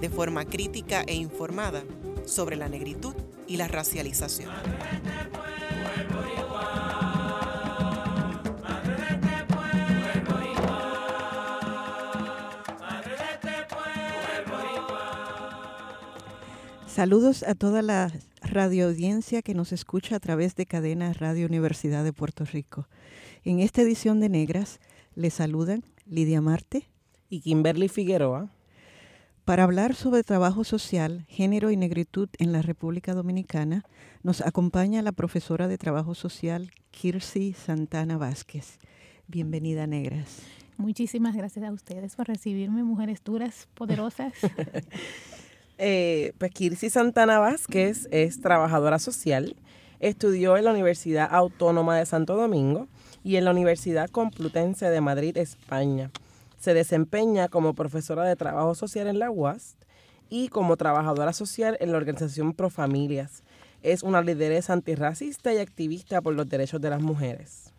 de forma crítica e informada sobre la negritud y la racialización. Saludos a toda la radioaudiencia que nos escucha a través de cadena Radio Universidad de Puerto Rico. En esta edición de Negras les saludan Lidia Marte y Kimberly Figueroa para hablar sobre trabajo social, género y negritud en la República Dominicana, nos acompaña la profesora de trabajo social Kirsi Santana Vázquez. Bienvenida, Negras. Muchísimas gracias a ustedes por recibirme, mujeres duras, poderosas. eh, pues Kirsi Santana Vázquez es trabajadora social, estudió en la Universidad Autónoma de Santo Domingo y en la Universidad Complutense de Madrid, España. Se desempeña como profesora de trabajo social en la UAS y como trabajadora social en la organización Profamilias. Es una lideresa antirracista y activista por los derechos de las mujeres.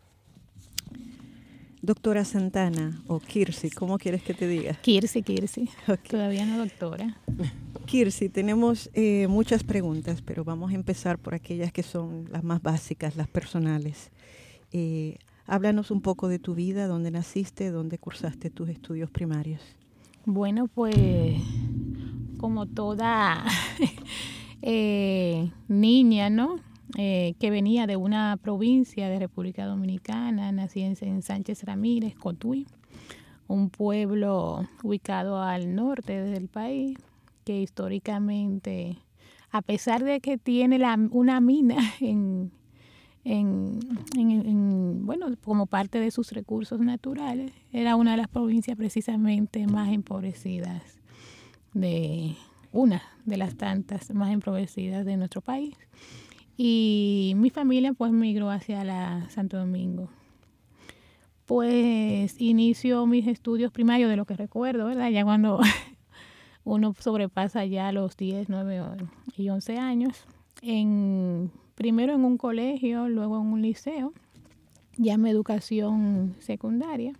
Doctora Santana o Kirsi, ¿cómo quieres que te diga? Kirsi, Kirsi. Todavía no doctora. Kirsi, tenemos eh, muchas preguntas, pero vamos a empezar por aquellas que son las más básicas, las personales. Eh, Háblanos un poco de tu vida, dónde naciste, dónde cursaste tus estudios primarios. Bueno, pues como toda eh, niña, ¿no? Eh, que venía de una provincia de República Dominicana, nací en, Sánchez Ramírez, Cotuí, un pueblo ubicado al norte del país, que históricamente, a pesar de que tiene una mina en, en, bueno, como parte de sus recursos naturales, era una de las provincias precisamente más empobrecidas de una de las tantas más empobrecidas de nuestro país. Y mi familia pues migró hacia la Santo Domingo. Pues inicio mis estudios primarios de lo que recuerdo, ¿verdad? Ya cuando uno sobrepasa ya los 10, 9 y 11 años, en primero en un colegio, luego en un liceo, llame educación secundaria,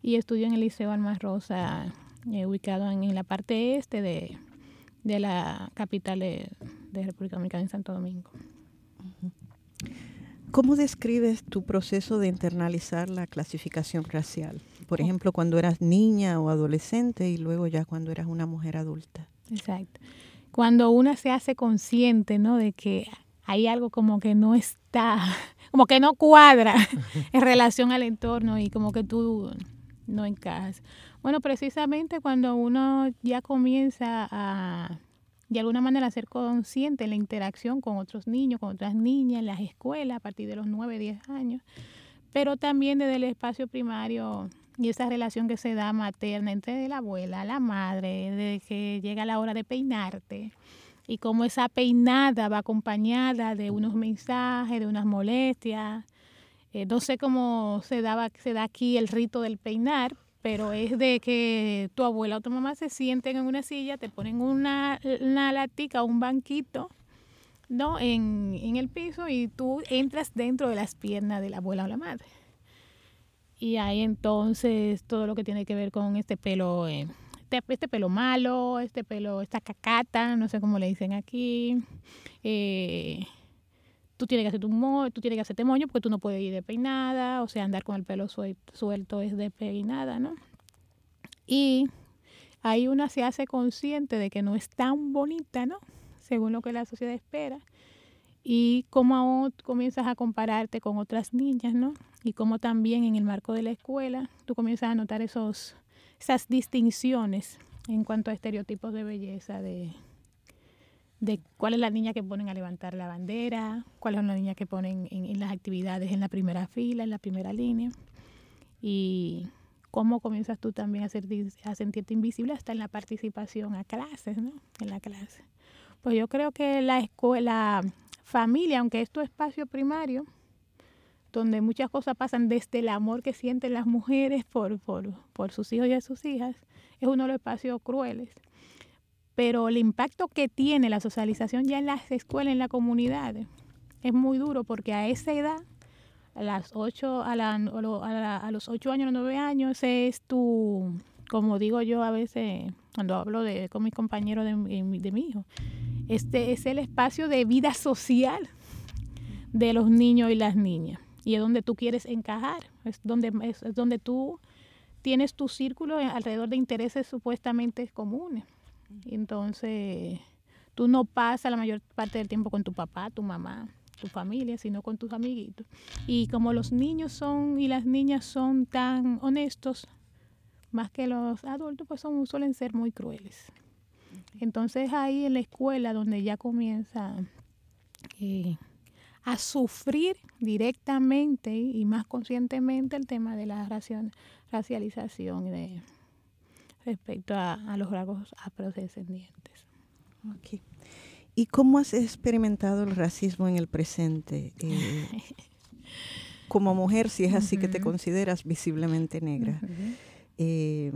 y estudio en el Liceo Almas Rosa, eh, ubicado en, la parte este de, la capital de, República Dominicana, en Santo Domingo. ¿Cómo describes tu proceso de internalizar la clasificación racial? Por ejemplo, cuando eras niña o adolescente y luego ya cuando eras una mujer adulta. Exacto. Cuando una se hace consciente, ¿no? De que hay algo como que no está, como que no cuadra en relación al entorno y como que tú no encajas. Bueno, precisamente cuando uno ya comienza a, de alguna manera, a ser consciente en la interacción con otros niños, con otras niñas, en las escuelas, a partir de los 9, 10 años, pero también desde el espacio primario y esa relación que se da materna entre la abuela, la madre, de que llega la hora de peinarte, y cómo esa peinada va acompañada de unos mensajes, de unas molestias. Eh, no sé cómo se, daba, se da aquí el rito del peinar, pero es de que tu abuela o tu mamá se sienten en una silla, te ponen una, una latica, un banquito, ¿no? En, en, el piso y tú entras dentro de las piernas de la abuela o la madre. Y ahí entonces todo lo que tiene que ver con este pelo eh, este, este, pelo malo, este pelo, esta cacata, no sé cómo le dicen aquí. Eh, tú tienes que hacer tu mo tú tienes que hacerte moño porque tú no puedes ir de peinada, o sea, andar con el pelo suelto, es de peinada, ¿no? Y ahí una se hace consciente de que no es tan bonita, ¿no? Según lo que la sociedad espera. Y cómo comienzas a compararte con otras niñas, ¿no? Y cómo también en el marco de la escuela tú comienzas a notar esos esas distinciones en cuanto a estereotipos de belleza, de, de cuál es la niña que ponen a levantar la bandera, cuál es la niña que ponen en, las actividades en la primera fila, en la primera línea, y cómo comienzas tú también a, a sentirte invisible hasta en la participación a clases, ¿no? En la clase. Pues yo creo que la escuela, familia, aunque es tu espacio primario, donde muchas cosas pasan desde el amor que sienten las mujeres por, por, por sus hijos y sus hijas, es uno de los espacios crueles. Pero el impacto que tiene la socialización ya en las escuelas, en la comunidad, es muy duro porque a esa edad, a, las ocho, a, la, a, los 8 años, nueve años, ese es tu, como digo yo a veces cuando hablo de, con mis compañeros de, de mi hijo, este es el espacio de vida social de los niños y las niñas y es donde tú quieres encajar, es donde, es, donde tú tienes tu círculo alrededor de intereses supuestamente comunes. Entonces, tú no pasas la mayor parte del tiempo con tu papá, tu mamá, tu familia, sino con tus amiguitos. Y como los niños son y las niñas son tan honestos, más que los adultos, pues son, suelen ser muy crueles. Entonces ahí en la escuela donde ya comienza eh, a sufrir directamente y más conscientemente el tema de la racialización de, respecto a, los rasgos afrodescendientes. Okay. ¿Y cómo has experimentado el racismo en el presente? Eh, como mujer, si es así que te consideras visiblemente negra. Eh,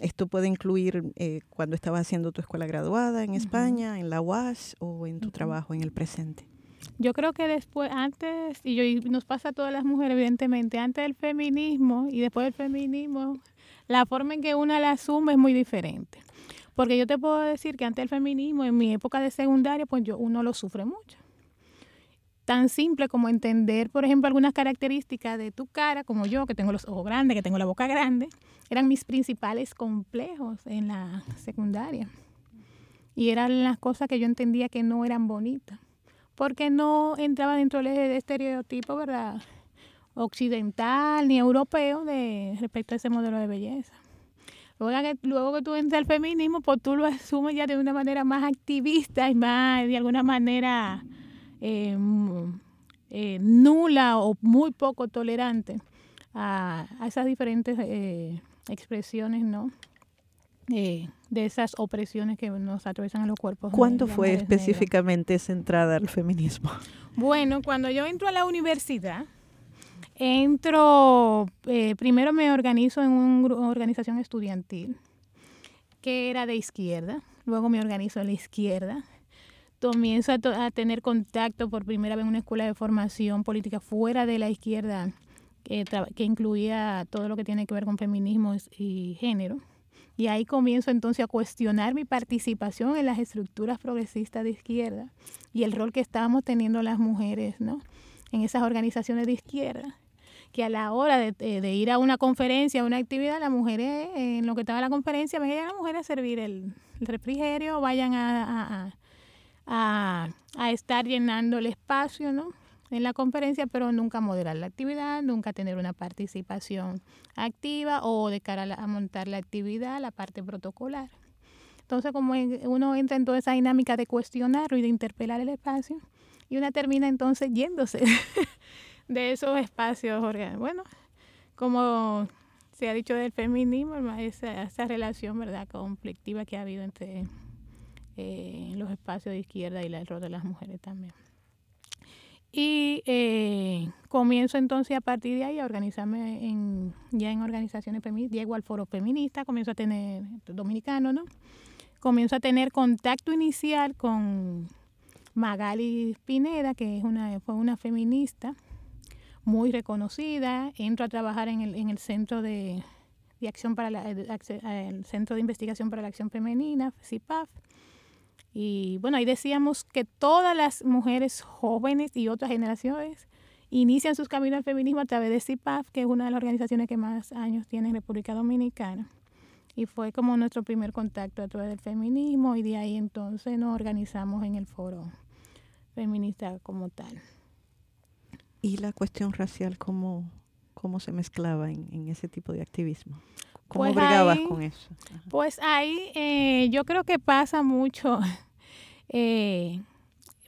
esto puede incluir eh, cuando estabas haciendo tu escuela graduada en España, en la UAS o en tu trabajo en el presente. Yo creo que después, antes, y, yo, nos pasa a todas las mujeres, evidentemente, antes del feminismo y después del feminismo, la forma en que una la asume es muy diferente. Porque yo te puedo decir que antes del feminismo, en mi época de secundaria, pues yo uno lo sufre mucho. Tan simple como entender, por ejemplo, algunas características de tu cara, como yo, que tengo los ojos grandes, que tengo la boca grande, eran mis principales complejos en la secundaria. Y eran las cosas que yo entendía que no eran bonitas porque no entraba dentro del estereotipo, ¿verdad? occidental ni europeo de respecto a ese modelo de belleza. Luego que, luego que tú entras al feminismo, pues tú lo asumes ya de una manera más activista y más, de alguna manera, eh, eh, nula o muy poco tolerante a, esas diferentes eh, expresiones, ¿no? De esas opresiones que nos atraviesan a los cuerpos. ¿Cuándo fue específicamente centrada al feminismo? Bueno, cuando yo entro a la universidad, entro, eh, primero me organizo en una organización estudiantil que era de izquierda, luego me organizo en la izquierda, comienzo a, tener contacto por primera vez en una escuela de formación política fuera de la izquierda que, que incluía todo lo que tiene que ver con feminismo y género y ahí comienzo entonces a cuestionar mi participación en las estructuras progresistas de izquierda y el rol que estábamos teniendo las mujeres ¿no? en esas organizaciones de izquierda. Que a la hora de, de ir a una conferencia, a una actividad, las mujeres, en lo que estaba la conferencia, vayan las mujeres a servir el, refrigerio, vayan a, a, a estar llenando el espacio, ¿no? En la conferencia, pero nunca moderar la actividad, nunca tener una participación activa o de cara a, montar la actividad, la parte protocolar. Entonces, como uno entra en toda esa dinámica de cuestionarlo y de interpelar el espacio, y una termina entonces yéndose de esos espacios Bueno, como se ha dicho del feminismo, esa, esa relación verdad conflictiva que ha habido entre eh, los espacios de izquierda y el rol de las mujeres también. Y eh, comienzo entonces a partir de ahí a organizarme en, ya en organizaciones feministas, llego al foro feminista, comienzo a tener, dominicano, ¿no? Comienzo a tener contacto inicial con Magali Pineda, que es una, fue una feminista muy reconocida. Entro a trabajar en el, en el centro de, de acción para la, el Centro de Investigación para la Acción Femenina, CIPAF y bueno, ahí decíamos que todas las mujeres jóvenes y otras generaciones inician sus caminos al feminismo a través de CIPAF, que es una de las organizaciones que más años tiene en República Dominicana. Y fue como nuestro primer contacto a través del feminismo y de ahí entonces nos organizamos en el foro feminista como tal. ¿Y la cuestión racial cómo, cómo se mezclaba en, ese tipo de activismo? ¿Cómo pues brigabas con eso? Pues ahí eh, yo creo que pasa mucho eh,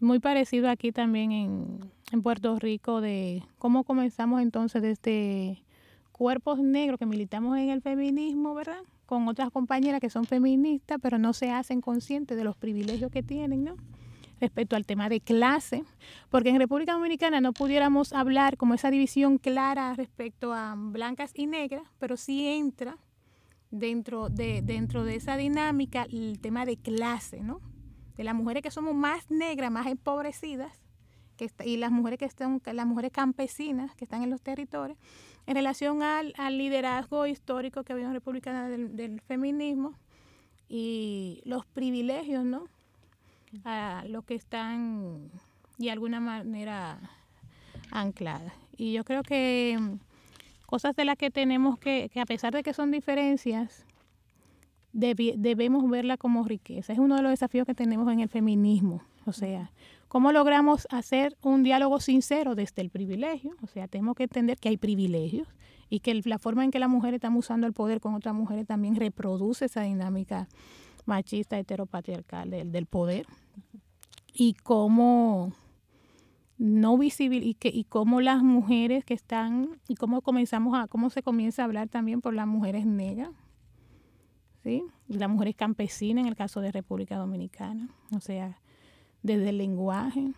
muy parecido aquí también en, Puerto Rico de cómo comenzamos entonces desde cuerpos negros que militamos en el feminismo, ¿verdad? Con otras compañeras que son feministas, pero no se hacen conscientes de los privilegios que tienen, ¿no? Respecto al tema de clase, porque en República Dominicana no pudiéramos hablar como esa división clara respecto a blancas y negras, pero sí entra dentro de, dentro de esa dinámica el tema de clase, ¿no? De las mujeres que somos más negras, más empobrecidas, que y las mujeres que están, las mujeres campesinas que están en los territorios, en relación al, liderazgo histórico que había en la República del, feminismo y los privilegios, ¿no? A los que están de alguna manera ancladas. Y yo creo que cosas de las que tenemos que, que a pesar de que son diferencias, debemos verla como riqueza. Es uno de los desafíos que tenemos en el feminismo. O sea, ¿cómo logramos hacer un diálogo sincero desde el privilegio? O sea, tenemos que entender que hay privilegios y que la forma en que las mujeres están usando el poder con otras mujeres también reproduce esa dinámica machista, heteropatriarcal del, del poder. Y cómo no visible y que y cómo las mujeres que están y cómo comenzamos a cómo se comienza a hablar también por las mujeres negras sí y las mujeres campesinas en el caso de República Dominicana. O sea desde el lenguaje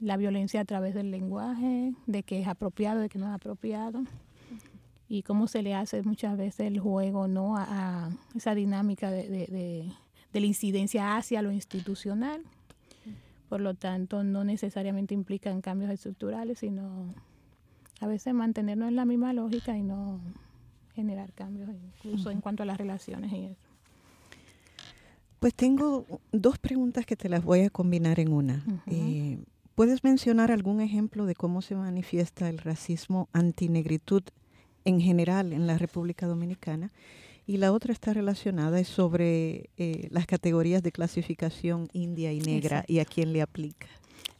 la violencia a través del lenguaje de que es apropiado de que no es apropiado y cómo se le hace muchas veces el juego no a, esa dinámica de, de la incidencia hacia lo institucional. Por lo tanto, no necesariamente implican cambios estructurales, sino a veces mantenernos en la misma lógica y no generar cambios, incluso en cuanto a las relaciones y eso. Pues tengo dos preguntas que te las voy a combinar en una. Eh, ¿Puedes mencionar algún ejemplo de cómo se manifiesta el racismo antinegritud en general en la República Dominicana? y la otra está relacionada es sobre eh, las categorías de clasificación india y negra y a quién le aplica.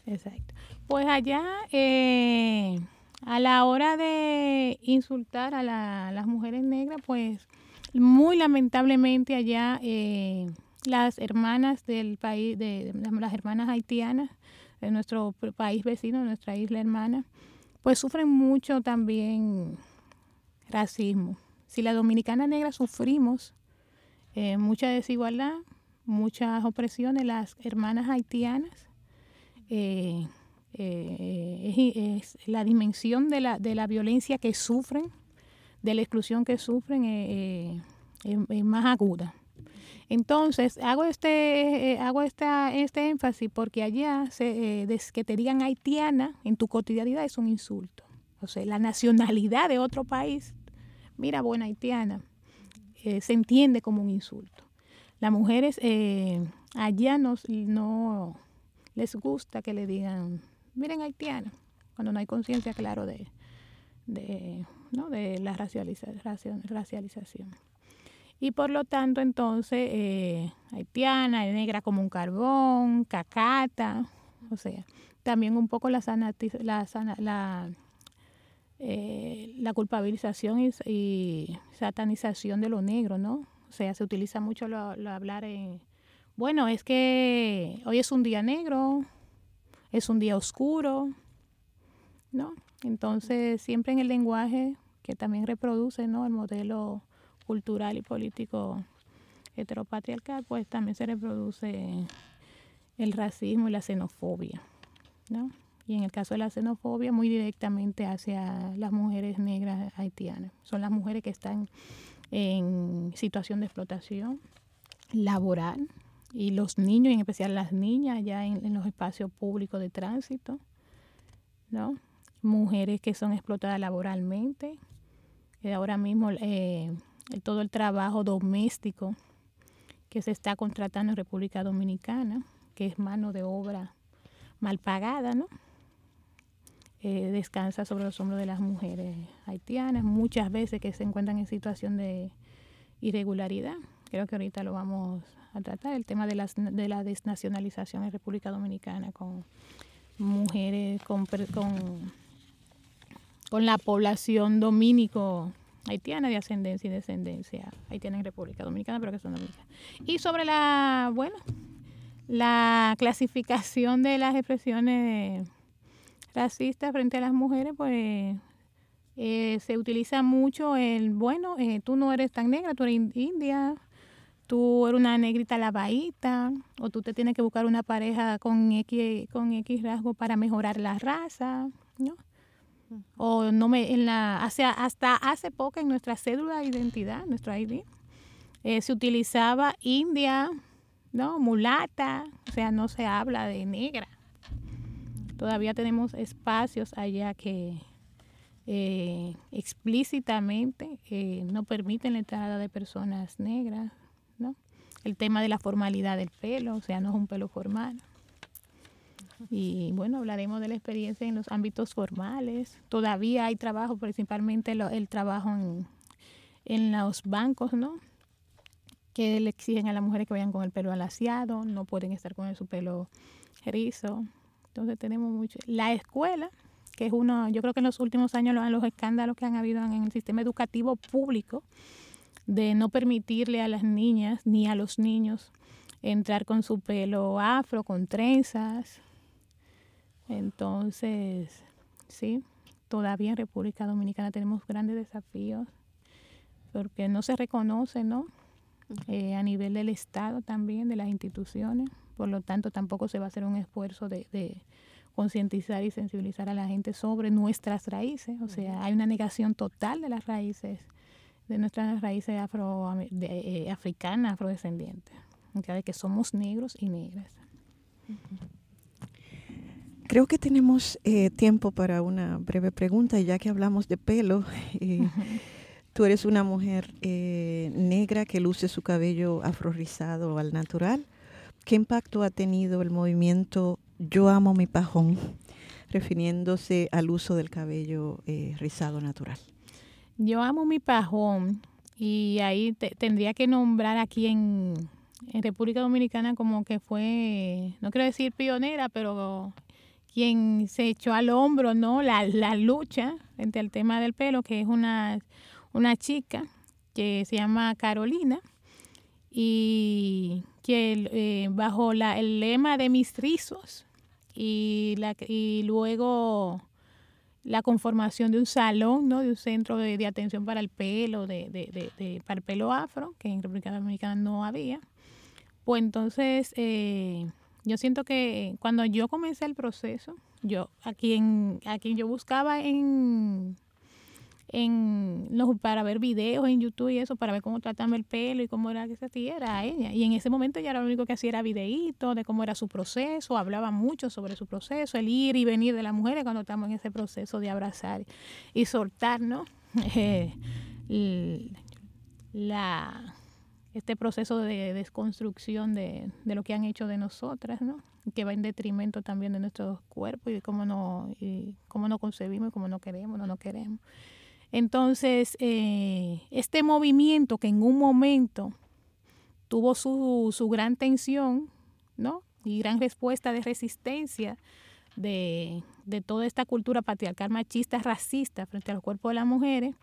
Exacto. Pues allá, eh, a la hora de insultar a, las mujeres negras, pues muy lamentablemente allá eh, las hermanas del país, de, las hermanas haitianas de nuestro país vecino, nuestra isla hermana, pues sufren mucho también racismo si la dominicana negra sufrimos eh, mucha desigualdad, muchas opresiones, las hermanas haitianas, eh, eh, es, la dimensión de la, de la violencia que sufren, de la exclusión que sufren, es más aguda. Entonces, hago este, hago esta, este énfasis porque allá se, que te digan haitiana en tu cotidianidad es un insulto. O sea, la nacionalidad de otro país mira, buena haitiana, eh, se entiende como un insulto. Las mujeres eh, allá no, no les gusta que le digan, miren haitiana, cuando no hay conciencia, claro, de, de, ¿no? de la racialización. Y por lo tanto, entonces, eh, haitiana, negra como un carbón, cacata, o sea, también un poco la, la, la eh, la culpabilización y, satanización de lo negro, ¿no? O sea, se utiliza mucho lo, hablar en, bueno, es que hoy es un día negro, es un día oscuro, ¿no? Entonces, siempre en el lenguaje que también reproduce, ¿no? El modelo cultural y político heteropatriarcal, pues también se reproduce el racismo y la xenofobia, ¿no? y en el caso de la xenofobia muy directamente hacia las mujeres negras haitianas. Son las mujeres que están en situación de explotación laboral y los niños, en especial las niñas ya en, los espacios públicos de tránsito, ¿no? Mujeres que son explotadas laboralmente. ahora mismo eh, todo el trabajo doméstico que se está contratando en República Dominicana, que es mano de obra mal pagada, ¿no? Eh, descansa sobre los hombros de las mujeres haitianas, muchas veces que se encuentran en situación de irregularidad. Creo que ahorita lo vamos a tratar, el tema de, las, de la desnacionalización en República Dominicana con mujeres, con, con, con la población dominico haitiana de ascendencia y descendencia haitiana en República Dominicana, pero que son dominicanas. Y sobre la, bueno, la clasificación de las expresiones racista frente a las mujeres, pues Eh, se utiliza mucho el, bueno, eh, tú no eres tan negra, tú eres india, tú eres una negrita lavadita, o tú te tienes que buscar una pareja con X, con X rasgo para mejorar la raza, ¿no? O no me, en la, hacia, hasta hace poco en nuestra cédula de identidad, nuestro ID, eh, se utilizaba india, ¿no? Mulata, o sea, no se habla de negra. Todavía tenemos espacios allá que eh, explícitamente eh, no permiten la entrada de personas negras, ¿no? El tema de la formalidad del pelo, o sea, no es un pelo formal. Y bueno, hablaremos de la experiencia en los ámbitos formales. Todavía hay trabajo, principalmente el trabajo en, en los bancos, ¿no? Que le exigen a las mujeres que vayan con el pelo alaciado, no pueden estar con su pelo rizo. Entonces tenemos mucho. La escuela, que es uno, yo creo que en los últimos años los, los escándalos que han habido en el sistema educativo público, de no permitirle a las niñas ni a los niños entrar con su pelo afro, con trenzas, entonces, sí, todavía en República Dominicana tenemos grandes desafíos porque no se reconoce, ¿no? Eh, a nivel del Estado también, de las instituciones. Por lo tanto, tampoco se va a hacer un esfuerzo de, de concientizar y sensibilizar a la gente sobre nuestras raíces. O sea, hay una negación total de las raíces, de nuestras raíces afro, de, eh, africanas, afrodescendientes. O sea, de que somos negros y negras. Creo que tenemos eh, tiempo para una breve pregunta, ya que hablamos de pelo. Eh, tú eres una mujer eh, negra que luce su cabello afrorizado al natural. ¿Qué impacto ha tenido el movimiento Yo amo mi pajón, refiriéndose al uso del cabello rizado natural? Yo amo mi pajón y ahí tendría que nombrar aquí en, en República Dominicana como que fue, no quiero decir pionera, pero quien se echó al hombro no la, la lucha frente al tema del pelo, que es una, una chica que se llama Carolina y que eh, bajo la, el lema de mis rizos y, la, y luego la conformación de un salón, ¿no? de un centro de, atención para el pelo, de, de, de, para el pelo afro, que en República Dominicana no había. Pues entonces eh, yo siento que cuando yo comencé el proceso, yo a quien, a quien yo buscaba en, en para ver videos en YouTube y eso, para ver cómo trataba el pelo y cómo era que se hacía, era ella. Y en ese momento ya lo único que hacía era videitos de cómo era su proceso, hablaba mucho sobre su proceso, el ir y venir de las mujeres cuando estamos en ese proceso de abrazar y soltar, ¿no? Eh, la este proceso de desconstrucción de, de, lo que han hecho de nosotras, ¿no? que va en detrimento también de nuestros cuerpos y de cómo no, y cómo no concebimos y cómo no queremos, no no queremos. Entonces, eh, este movimiento que en un momento tuvo su, su gran tensión, ¿no? Y gran respuesta de resistencia de, de toda esta cultura patriarcal machista, racista frente a los cuerpos de las mujeres,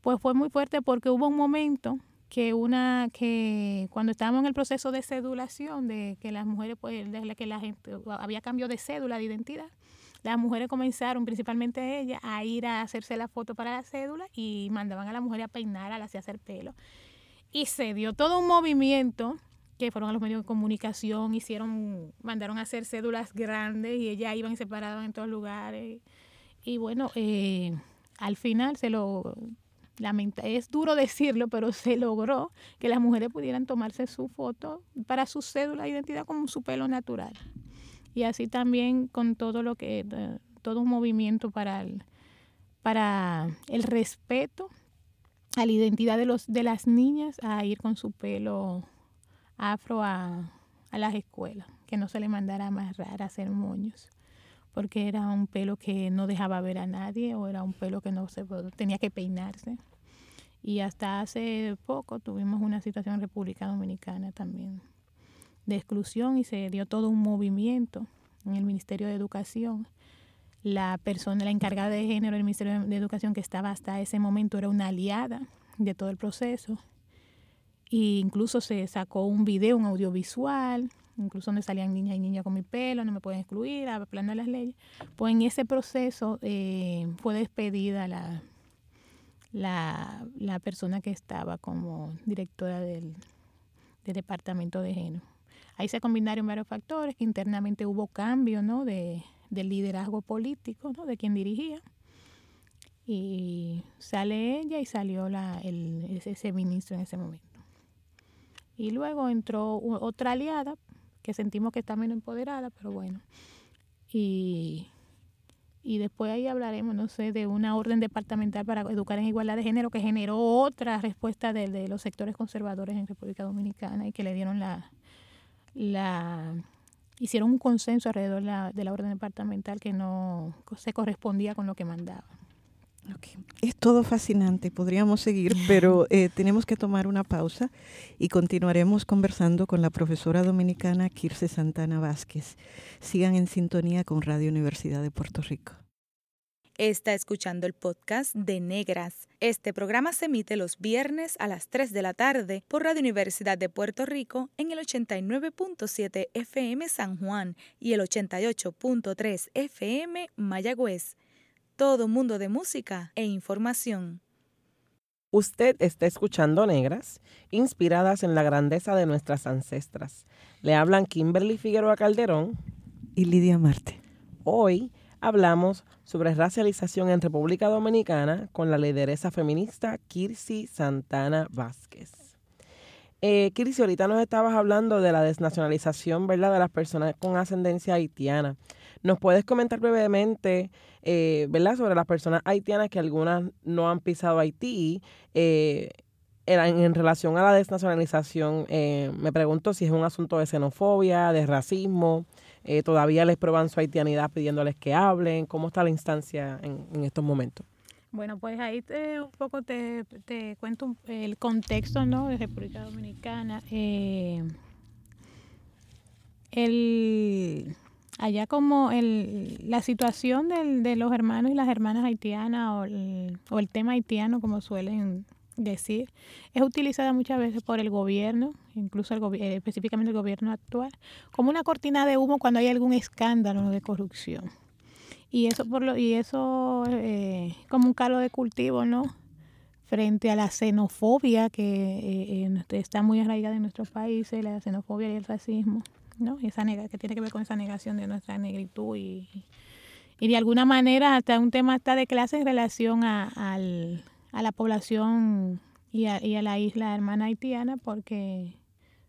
pues fue muy fuerte porque hubo un momento que una que cuando estábamos en el proceso de cedulación de que las mujeres pues que la gente había cambio de cédula de identidad las mujeres comenzaron principalmente ellas a ir a hacerse la foto para la cédula y mandaban a la mujer a peinar a la hacer pelo. Y se dio todo un movimiento que fueron a los medios de comunicación hicieron mandaron a hacer cédulas grandes y ellas iban separadas en todos lugares. Y bueno eh, al final se lo es duro decirlo, pero se logró que las mujeres pudieran tomarse su foto para su cédula de identidad como su pelo natural. Y así también con todo lo que, eh, todo un movimiento para el, para el respeto a la identidad de, los, de las niñas a ir con su pelo afro a, a las escuelas, que no se le mandara más rara hacer moños porque era un pelo que no dejaba ver a nadie o era un pelo que no se tenía que peinarse. Y hasta hace poco tuvimos una situación en República Dominicana también de exclusión y se dio todo un movimiento en el Ministerio de Educación. La persona, la encargada de género del Ministerio de Educación que estaba hasta ese momento era una aliada de todo el proceso. E incluso se sacó un video, un audiovisual incluso donde salían niñas y niñas con mi pelo, no me pueden excluir, hablando de las leyes. Pues en ese proceso eh, fue despedida la, la, la persona que estaba como directora del, del departamento de género. Ahí se combinaron varios factores, que internamente hubo cambio ¿no? de, del liderazgo político, ¿no? de quien dirigía. Y sale ella y salió la, el, ese ministro en ese momento. Y luego entró otra aliada, que sentimos que está menos empoderada, pero bueno. Y, y después ahí hablaremos, no sé, de una orden departamental para educar en igualdad de género que generó otra respuesta de, de los sectores conservadores en República Dominicana y que le dieron la, la hicieron un consenso alrededor de la, de la orden departamental que no se correspondía con lo que mandaba. Es todo fascinante, podríamos seguir, pero eh, tenemos que tomar una pausa y continuaremos conversando con la profesora dominicana Kirse Santana Vázquez. Sigan en sintonía con Radio Universidad de Puerto Rico. Está escuchando el podcast de Negras. Este programa se emite los viernes a las 3 de la tarde por Radio Universidad de Puerto Rico en el 89.7 FM San Juan y el 88.3 FM Mayagüez. Todo mundo de música e información. Usted está escuchando Negras, inspiradas en la grandeza de nuestras ancestras. Le hablan Kimberly Figueroa Calderón y Lidia Marte. Hoy hablamos sobre racialización en República Dominicana con la lideresa feminista Kirsi Santana Vázquez. Eh, Kirsi, ahorita nos estabas hablando de la desnacionalización, ¿verdad?, de las personas con ascendencia haitiana. ¿Nos puedes comentar brevemente, eh, ¿verdad?, sobre las personas haitianas que algunas no han pisado Haití? Eh, en, relación a la desnacionalización, eh, me pregunto si es un asunto de xenofobia, de racismo, todavía les prueban su haitianidad pidiéndoles que hablen. ¿Cómo está la instancia en, estos momentos? Bueno, pues ahí te, un poco te, cuento el contexto ¿no? de República Dominicana. El, allá como el, la situación del, de los hermanos y las hermanas haitianas o el, o el tema haitiano, como suelen decir, es utilizada muchas veces por el gobierno, incluso el eh, específicamente el gobierno actual, como una cortina de humo cuando hay algún escándalo de corrupción. Y eso por lo, y eso eh, como un caldo de cultivo, ¿no? Frente a la xenofobia que eh, está muy arraigada en nuestros países, la xenofobia y el racismo, esa que tiene que ver con esa negación de nuestra negritud y, y de alguna manera hasta un tema está de clase en relación a, al, a la población y a, la isla hermana haitiana porque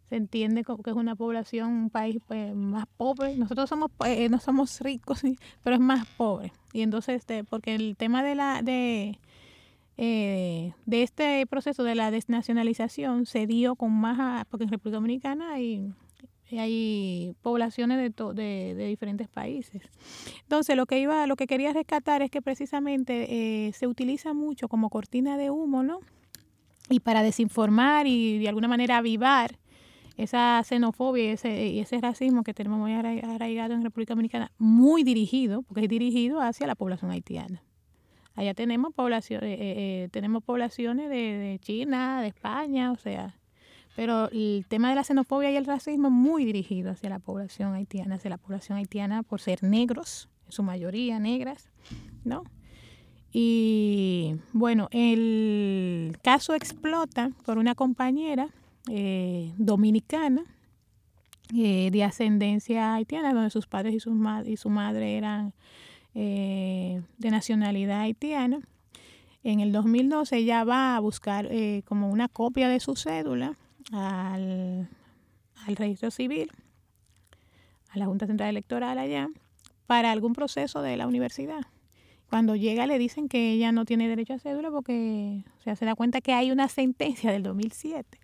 se entiende que es una población, un país pues, más pobre. Nosotros somos eh, no somos ricos, pero es más pobre. Y entonces, este, porque el tema de la de eh, de este proceso de la desnacionalización se dio con más, porque en República Dominicana hay hay poblaciones de, de, de, diferentes países. Entonces, lo que iba, lo que quería rescatar es que precisamente eh, se utiliza mucho como cortina de humo, ¿no? Y para desinformar y de alguna manera avivar esa xenofobia y ese, y ese racismo que tenemos muy arraigado en República Dominicana, muy dirigido, porque es dirigido hacia la población haitiana. Allá tenemos poblaciones, eh, eh, tenemos poblaciones de China, de España, o sea, pero el tema de la xenofobia y el racismo es muy dirigido hacia la población haitiana, hacia la población haitiana por ser negros, en su mayoría negras, ¿no? Y bueno, el caso explota por una compañera eh, dominicana eh, de ascendencia haitiana, donde sus padres y, sus y su madre eran eh, de nacionalidad haitiana. En el 2012 ella va a buscar como una copia de su cédula al, registro civil, a la Junta Central Electoral allá, para algún proceso de la universidad. Cuando llega le dicen que ella no tiene derecho a cédula porque se da cuenta que hay una sentencia del 2007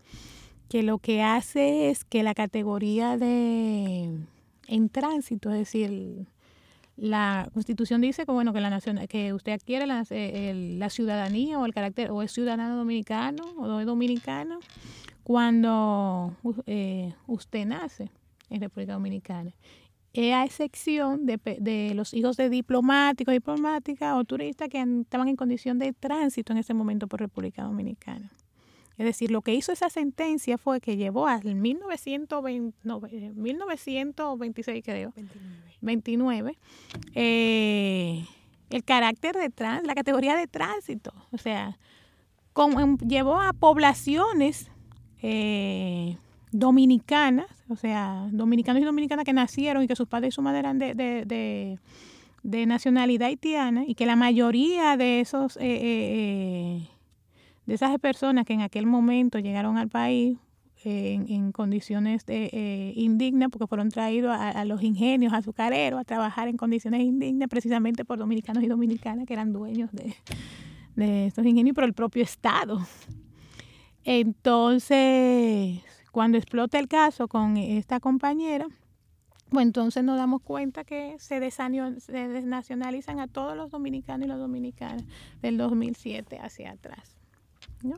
que lo que hace es que la categoría de en tránsito, es decir, la Constitución dice que bueno que la nación que usted adquiere la, eh, la ciudadanía o el carácter o es ciudadano dominicano o es dominicano cuando eh, usted nace en República Dominicana. Es a excepción de, de, los hijos de diplomáticos, diplomáticas o turistas que estaban en condición de tránsito en ese momento por República Dominicana. Es decir, lo que hizo esa sentencia fue que llevó al 1920, 1926, eh, creo, 29, eh, el carácter de tránsito, la categoría de tránsito. O sea, em, llevó a poblaciones eh, dominicanas, o sea, dominicanos y dominicanas que nacieron y que sus padres y su madre eran de, nacionalidad haitiana y que la mayoría de esos eh, eh, de esas personas que en aquel momento llegaron al país en, condiciones indignas porque fueron traídos a, los ingenios azucareros a trabajar en condiciones indignas precisamente por dominicanos y dominicanas que eran dueños de, de estos ingenios por el propio Estado. Entonces, cuando explota el caso con esta compañera, pues entonces nos damos cuenta que se, desnacionalizan a todos los dominicanos y las dominicanas del 2007 hacia atrás. ¿no?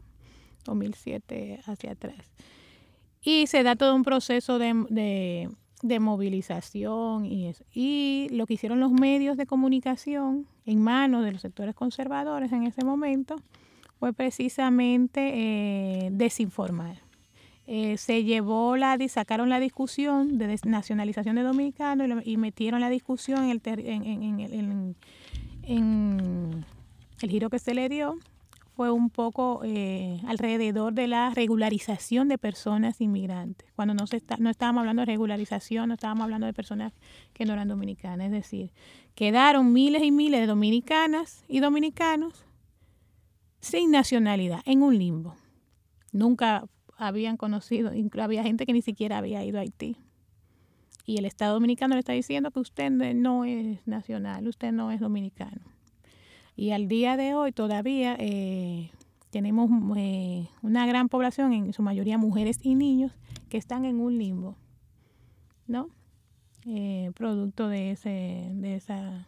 2007 hacia atrás. Y se da todo un proceso de, de movilización y eso. Y lo que hicieron los medios de comunicación en manos de los sectores conservadores en ese momento fue precisamente eh, desinformar. Eh, se llevó la, sacaron la discusión de nacionalización de dominicanos y, metieron la discusión en el, en, en el giro que se le dio fue un poco eh, alrededor de la regularización de personas inmigrantes. Cuando no, se está, no estábamos hablando de regularización, no estábamos hablando de personas que no eran dominicanas. Es decir, quedaron miles y miles de dominicanas y dominicanos sin nacionalidad, en un limbo. Nunca habían conocido, había gente que ni siquiera había ido a Haití. Y el Estado dominicano le está diciendo que usted no es nacional, usted no es dominicano. Y al día de hoy todavía eh, tenemos eh, una gran población, en su mayoría mujeres y niños, que están en un limbo, ¿no? Eh, producto de ese, de esa,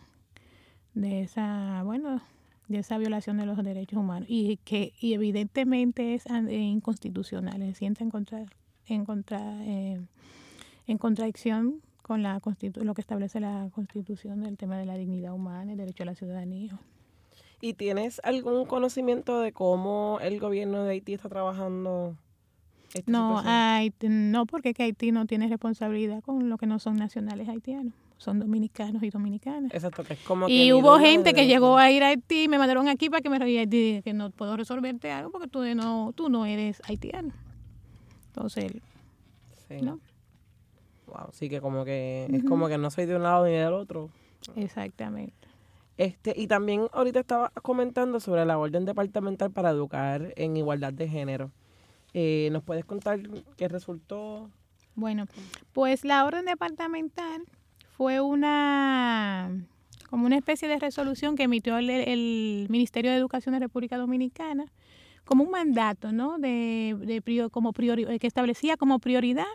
de esa, bueno, de esa violación de los derechos humanos y que y evidentemente es inconstitucional, se siente en contra, en contra, en contradicción con la lo que establece la Constitución del tema de la dignidad humana, el derecho a la ciudadanía. ¿Y tienes algún conocimiento de cómo el gobierno de Haití está trabajando? no, Haití, no, porque Haití no tiene responsabilidad con lo que no son nacionales haitianos son dominicanos y dominicanas. Exacto, que es como Y hubo gente que llegó a ir a Haití, me mandaron aquí para que me Haití, que no puedo resolverte algo porque tú no, tú no eres haitiano. Entonces, sí. ¿no? Wow, sí que como que es como que no soy de un lado ni del otro. Exactamente. Este, y también ahorita estaba comentando sobre la orden departamental para educar en igualdad de género. Eh, ¿Nos puedes contar qué resultó? Bueno, pues la orden departamental fue una como una especie de resolución que emitió el, Ministerio de Educación de República Dominicana como un mandato, ¿no? De, de como priori, que establecía como prioridad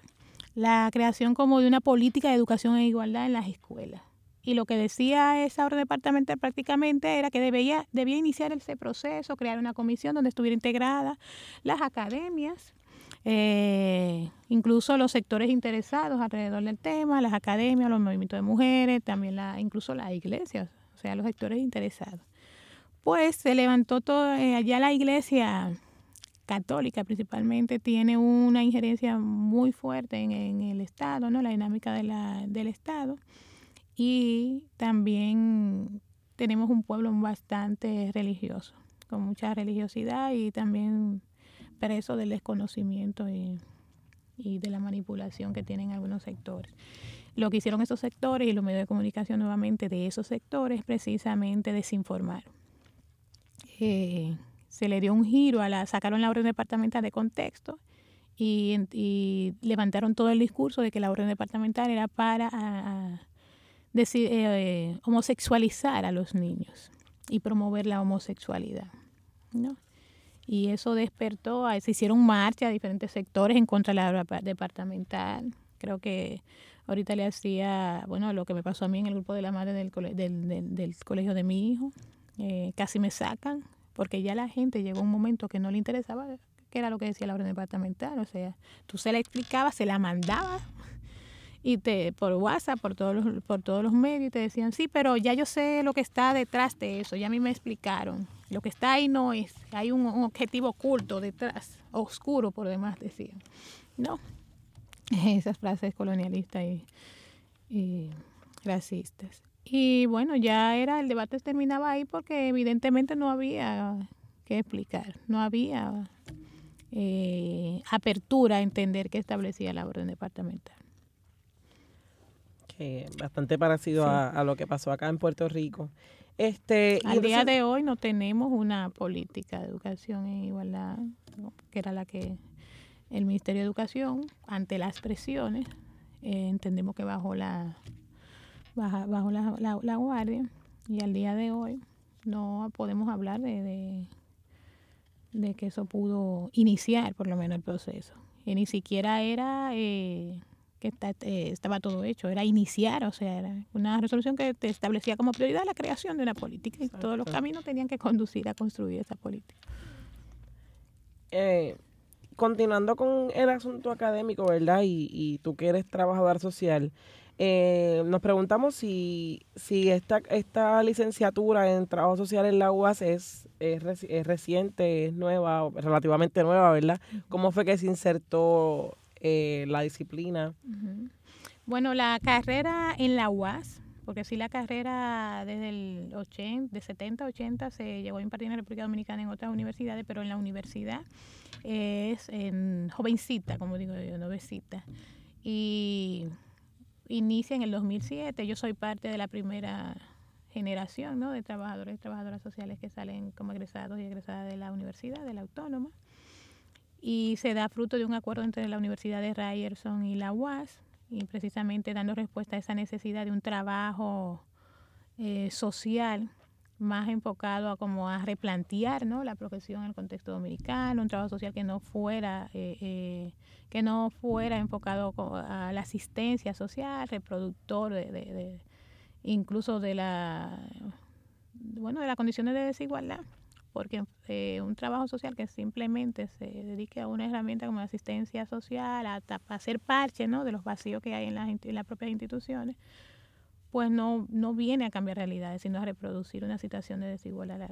la creación como de una política de educación e igualdad en las escuelas y lo que decía esa orden departamental prácticamente era que debía, debía iniciar ese proceso, crear una comisión donde estuviera integrada las academias, eh, incluso los sectores interesados alrededor del tema, las academias, los movimientos de mujeres, también la, incluso las iglesias, o sea, los sectores interesados. Pues se levantó todo, eh, allá la iglesia católica principalmente tiene una injerencia muy fuerte en, el Estado, ¿no? la dinámica del Estado y también tenemos un pueblo bastante religioso, con mucha religiosidad y también preso del desconocimiento y, de la manipulación que tienen algunos sectores. Lo que hicieron esos sectores y los medios de comunicación nuevamente de esos sectores precisamente desinformar. Eh, se le dio un giro a la, sacaron la orden departamental de contexto y, levantaron todo el discurso de que la orden departamental era para decir, eh, homosexualizar a los niños y promover la homosexualidad. ¿no? Y eso despertó, se hicieron marchas a diferentes sectores en contra de la departamental. Creo que ahorita le hacía, bueno, lo que me pasó a mí en el grupo de la madre del, del, del, colegio de mi hijo, eh, casi me sacan, porque ya la gente llegó un momento que no le interesaba qué era lo que decía la orden departamental. O sea, tú se la explicabas, se la mandabas y te por WhatsApp, por todos los, por todos los medios, y te decían, sí, pero ya yo sé lo que está detrás de eso, ya a mí me explicaron. Lo que está ahí no es, hay un, objetivo oculto detrás, oscuro por demás decían. No, esas frases colonialistas y, y racistas. Y bueno, ya era, el debate terminaba ahí porque evidentemente no había que explicar. No había eh, apertura a entender qué establecía la orden departamental. bastante parecido a, lo que pasó acá en Puerto Rico. Este, Al día de hoy no tenemos una política de educación en igualdad, que era la que el Ministerio de Educación, ante las presiones, eh, entendemos que bajó la, bajo la, la, guardia y al día de hoy no podemos hablar de, de, que eso pudo iniciar por lo menos el proceso. Y ni siquiera era eh, que eh, estaba todo hecho, era iniciar, o sea, era una resolución que te establecía como prioridad la creación de una política y todos los caminos tenían que conducir a construir esa política. Eh, continuando con el asunto académico, ¿verdad? Y, y tú que eres trabajador social, eh, nos preguntamos si, si esta, esta licenciatura en trabajo social en la UAS es, es, reciente, es nueva, relativamente nueva, ¿verdad? ¿Cómo fue que se insertó eh, la disciplina? Bueno, la carrera en la UAS, porque sí la carrera desde el 80, de 70 80 se llegó a impartir en la República Dominicana en otras universidades, pero en la universidad es en jovencita, como digo yo, novecita. Y inicia en el 2007. Yo soy parte de la primera generación ¿no? de trabajadores y trabajadoras sociales que salen como egresados y egresadas de la universidad, de la autónoma. Y se da fruto de un acuerdo entre la Universidad de Ryerson y la UAS, y precisamente dando respuesta a esa necesidad de un trabajo eh, social más enfocado a como a replantear ¿no? la profesión en el contexto dominicano, un trabajo social que no fuera eh, eh, que no fuera enfocado a la asistencia social, reproductor de, incluso de la bueno de las condiciones de desigualdad, porque eh, un trabajo social que simplemente se dedique a una herramienta como asistencia social, a, hacer parche ¿no? de los vacíos que hay en las, en las propias instituciones, pues no, no viene a cambiar realidades, sino a reproducir una situación de desigualdad,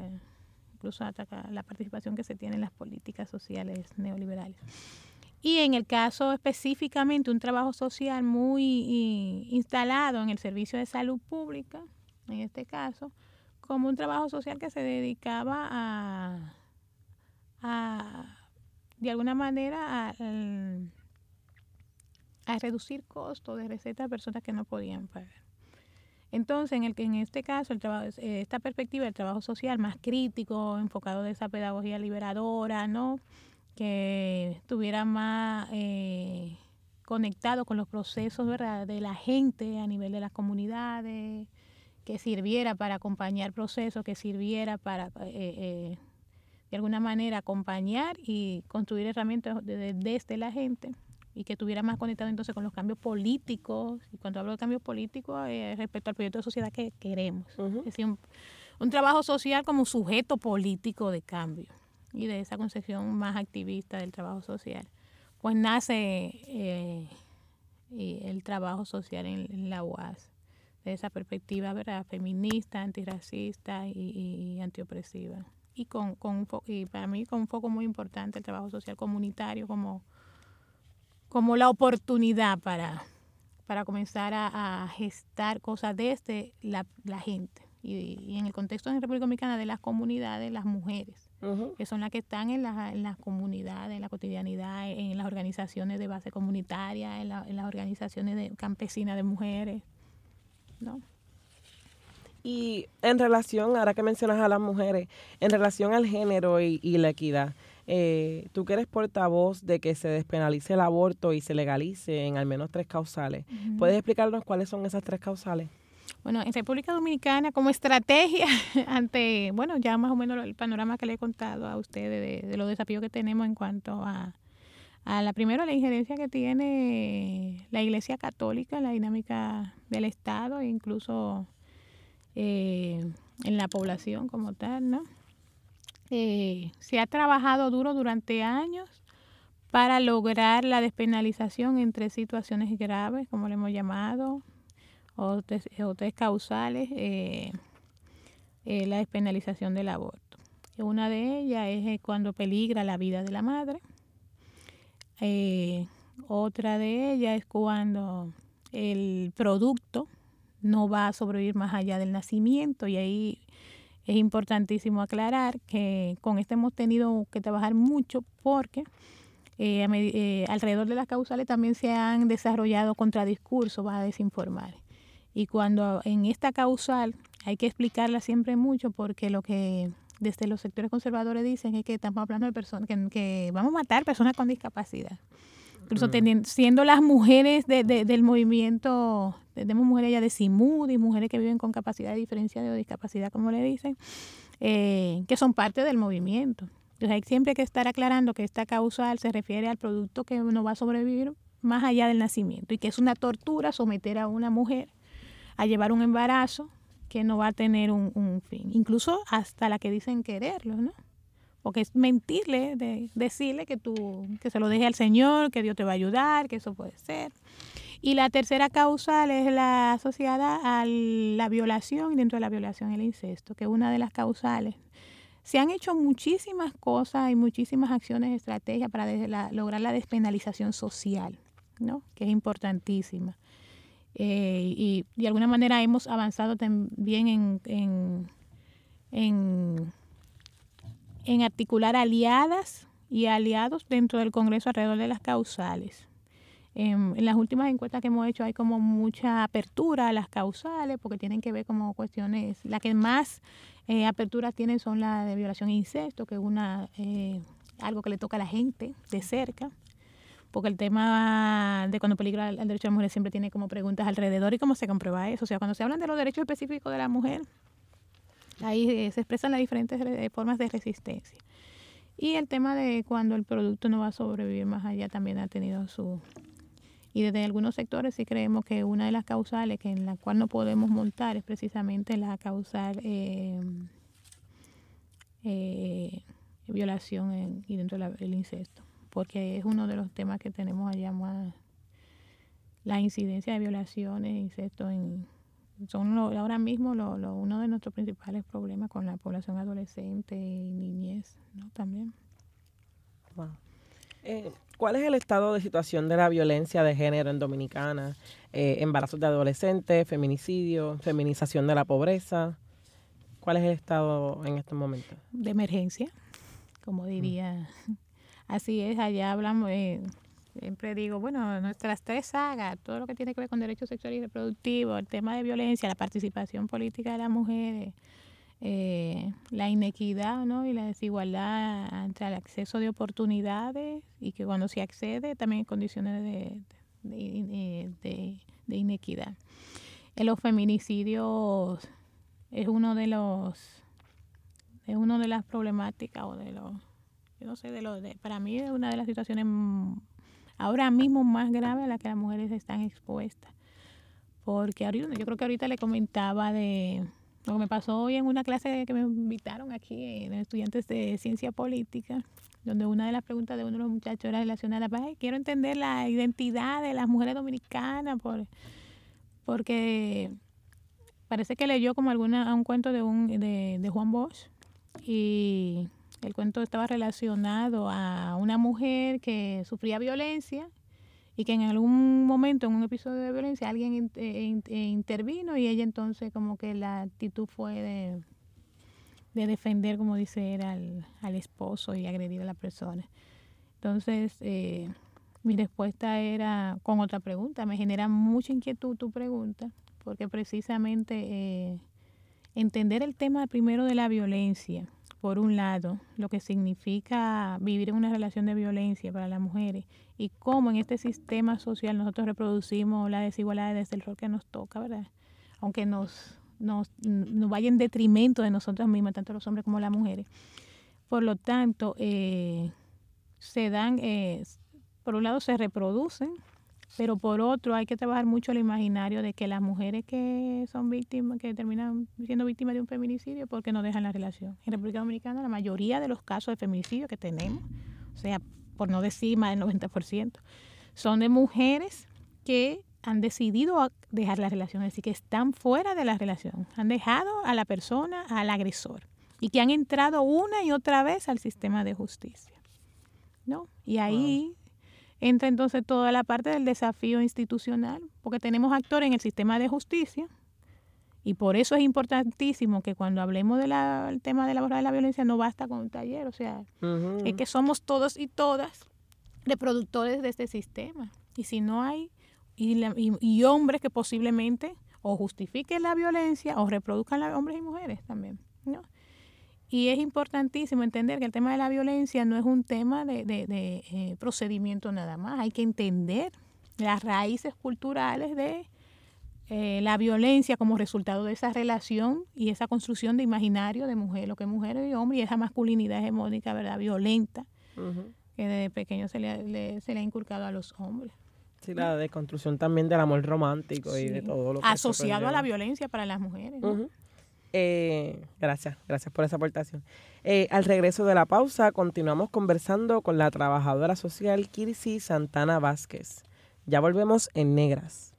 incluso atacar la participación que se tiene en las políticas sociales neoliberales. Y en el caso específicamente, un trabajo social muy instalado en el servicio de salud pública, en este caso, como un trabajo social que se dedicaba a, a de alguna manera, a, a reducir costos de recetas a personas que no podían pagar. Entonces, en, el, en este caso, el trabajo, eh, esta perspectiva del trabajo social más crítico, enfocado de esa pedagogía liberadora, ¿no? que estuviera más eh, conectado con los procesos ¿verdad? de la gente a nivel de las comunidades, que sirviera para acompañar procesos, que sirviera para, eh, de alguna manera, acompañar y construir herramientas desde la gente y que estuviera más conectado entonces con los cambios políticos. Y cuando hablo de cambios políticos, eh, respecto al proyecto de sociedad que queremos. Es decir, un, trabajo social como sujeto político de cambio y de esa concepción más activista del trabajo social. Pues nace eh, el trabajo social en, la UAS, de esa perspectiva ¿verdad? feminista, antirracista y, y antiopresiva. Y, con, con y para mí con un foco muy importante el trabajo social comunitario como como la oportunidad para, para comenzar a, gestar cosas desde la, la gente. Y, en el contexto de la República Dominicana de las comunidades, las mujeres, que son las que están en, en las comunidades, en la cotidianidad, en las organizaciones de base comunitaria, en, en las organizaciones de, campesinas de mujeres. ¿No? Y en relación, ahora que mencionas a las mujeres, en relación al género y, y la equidad, eh, tú que eres portavoz de que se despenalice el aborto y se legalice en al menos tres causales. ¿Puedes explicarnos cuáles son esas tres causales? Bueno, en República Dominicana, como estrategia ante, bueno, ya más o menos el panorama que le he contado a ustedes de, los desafíos que tenemos en cuanto a, a la primera la injerencia que tiene la Iglesia Católica en la dinámica del Estado e incluso eh, en la población como tal, ¿no? Eh, se ha trabajado duro durante años para lograr la despenalización entre situaciones graves, como le hemos llamado, o tres, causales, eh, eh, la despenalización del aborto. Una de ellas es cuando peligra la vida de la madre. Otra de ellas es cuando el producto no va a sobrevivir más allá del nacimiento y ahí es importantísimo aclarar que con esto hemos tenido que trabajar mucho porque eh, eh, alrededor de las causales también se han desarrollado contradiscursos a desinformar. Y cuando en esta causal hay que explicarla siempre mucho porque lo que desde los sectores conservadores dicen es que estamos hablando de personas que, vamos a matar personas con discapacidad. Incluso siendo las mujeres del movimiento, tenemos mujeres ya de y mujeres que viven con capacidad de diferencia de discapacidad, como le dicen, eh, que son parte del movimiento. Entonces hay siempre que estar aclarando que esta causal se refiere al producto que no va a sobrevivir más allá del nacimiento y que es una tortura someter a una mujer a llevar un embarazo que no va a tener un, fin, incluso hasta la que dicen quererlo, ¿no? Porque es mentirle, de, decirle que tú, que se lo deje al Señor, que Dios te va a ayudar, que eso puede ser. Y la tercera causal es la asociada a la violación y dentro de la violación el incesto, que es una de las causales se han hecho muchísimas cosas y muchísimas acciones, estrategias para lograr la despenalización social, ¿no? que es importantísima. Eh, y de alguna manera hemos avanzado también en, en, en, articular aliadas y aliados dentro del Congreso alrededor de las causales. En, en, las últimas encuestas que hemos hecho hay como mucha apertura a las causales porque tienen que ver como cuestiones, la que más eh, aperturas tienen son la de violación e incesto, que es una eh, algo que le toca a la gente de cerca, porque el tema de cuando peligra el derecho de la mujer siempre tiene como preguntas alrededor y cómo se comprueba eso. O sea, cuando se hablan de los derechos específicos de la mujer, ahí eh, se expresan las diferentes formas de resistencia. Y el tema de cuando el producto no va a sobrevivir más allá también ha tenido su, y desde algunos sectores sí creemos que una de las causales que en la cual no podemos montar es precisamente la causal eh, eh, violación y dentro del incesto, porque es uno de los temas que tenemos allá más, la incidencia de violaciones incesto en, son ahora mismo lo, lo, uno de nuestros principales problemas con la población adolescente y niñez, ¿no? También. Wow. Eh, ¿Cuál es el estado de situación de la violencia de género en Dominicana? Eh, embarazos de adolescentes, feminicidio, feminización de la pobreza. ¿Cuál es el estado en este momento? De emergencia, como mm. Así es, allá hablamos, eh, siempre digo, bueno, nuestras tres sagas, todo lo que tiene que ver con derechos sexuales y reproductivos, el tema de violencia, la participación política de las mujeres, eh, la inequidad ¿no? y la desigualdad entre el acceso de oportunidades y que cuando se accede también en condiciones de, de, de, inequidad. En los feminicidios es uno de los es uno de las problemáticas o de los no sé de los para mí es una de las situaciones ahora mismo más graves a las que las mujeres están expuestas. Porque ahorita, yo creo que ahorita le comentaba de lo que me pasó hoy en una clase que me invitaron aquí de estudiantes de ciencia política, donde una de las preguntas de uno de los muchachos era relacionada, pues, quiero entender la identidad de las mujeres dominicanas, por, porque parece que leyó como alguna un cuento de, un, de, de Juan Bosch y el cuento estaba relacionado a una mujer que sufría violencia y que en algún momento, en un episodio de violencia, alguien eh, eh, intervino y ella entonces como que la actitud fue de, de defender, como dice, era al, esposo y agredir a la persona. Entonces, eh, mi respuesta era con otra pregunta. Me genera mucha inquietud tu pregunta, porque precisamente entender el tema primero de la violencia, por un lado, lo que significa vivir en una relación de violencia para las mujeres y cómo en este sistema social nosotros reproducimos la desigualdad desde el rol que nos toca, ¿verdad? Aunque nos, nos, nos vaya en detrimento de nosotros mismos, tanto los hombres como las mujeres. Por lo tanto, eh, se dan, eh, por un lado se reproducen pero por otro, hay que trabajar mucho el imaginario de que las mujeres que son víctimas, que terminan siendo víctimas de un feminicidio, porque no dejan la relación. En República Dominicana, la mayoría de los casos de feminicidio que tenemos, o sea, por no decir más del 90%, son de mujeres que han decidido dejar la relación, es decir, que están fuera de la relación, han dejado a la persona, al agresor, y que han entrado una y otra vez al sistema de justicia. ¿no? Y ahí entra entonces toda la parte del desafío institucional, porque tenemos actores en el sistema de justicia Y por eso es importantísimo que cuando hablemos del tema de la de la violencia no basta con un taller, o sea, es que somos todos y todas reproductores de este sistema. Y si no hay, y, y, hombres que posiblemente o justifiquen la violencia o reproduzcan la, hombres y mujeres también, ¿no? Y es importantísimo entender que el tema de la violencia no es un tema de, de, eh, procedimiento nada más, hay que entender las raíces culturales de eh, la violencia como resultado de esa relación y esa construcción de imaginario de mujer, lo que es mujer y hombre, y esa masculinidad hegemónica, ¿verdad? Violenta, que desde pequeño se le, se le ha inculcado a los hombres. Sí, la deconstrucción también del amor romántico y de todo lo que Asociado a la violencia para las mujeres. Eh, gracias, gracias por esa aportación. Eh, al regreso de la pausa, continuamos conversando con la trabajadora social Kirsi Santana Vázquez. Ya volvemos en Negras.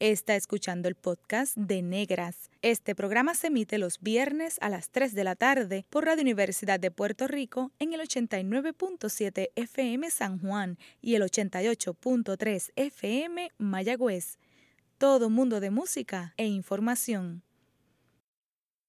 Está escuchando el podcast de Negras. Este programa se emite los viernes a las 3 de la tarde por Radio Universidad de Puerto Rico en el 89.7 FM San Juan y el 88.3 FM Mayagüez. Todo mundo de música e información.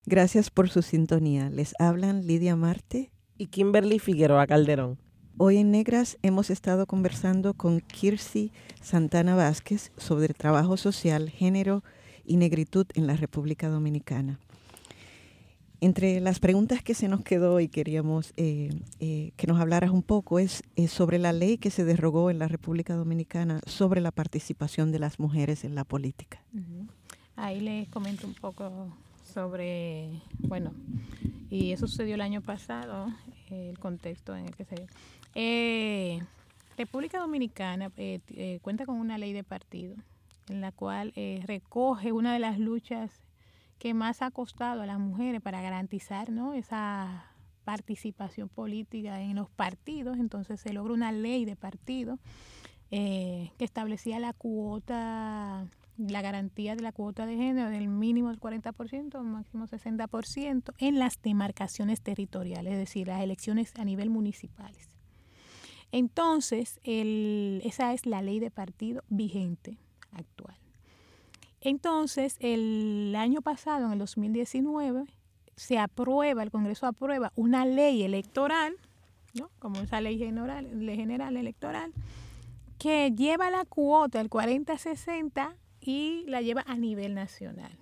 Gracias por su sintonía. Les hablan Lidia Marte y Kimberly Figueroa Calderón. Hoy en Negras hemos estado conversando con Kirsi Santana Vázquez sobre trabajo social, género y negritud en la República Dominicana. Entre las preguntas que se nos quedó y queríamos eh, eh, que nos hablaras un poco es, sobre la ley que se derogó en la República Dominicana sobre la participación de las mujeres en la política. Ahí les comento un poco sobre, bueno, y eso sucedió el año pasado, el contexto en el que se dio. Eh, República Dominicana eh, eh, cuenta con una ley de partido en la cual eh, recoge una de las luchas que más ha costado a las mujeres para garantizar ¿no? esa participación política en los partidos. Entonces se logra una ley de partido que establecía la cuota, la garantía de la cuota de género del mínimo del 40%, máximo 60% en las demarcaciones territoriales, es decir, las elecciones a nivel municipales. Entonces, esa es la ley de partido vigente actual. Entonces, el año pasado, en el 2019, se aprueba, el Congreso aprueba una ley electoral, ¿no? como esa ley general, ley general electoral, que lleva la cuota del 40-60 y la lleva a nivel nacional.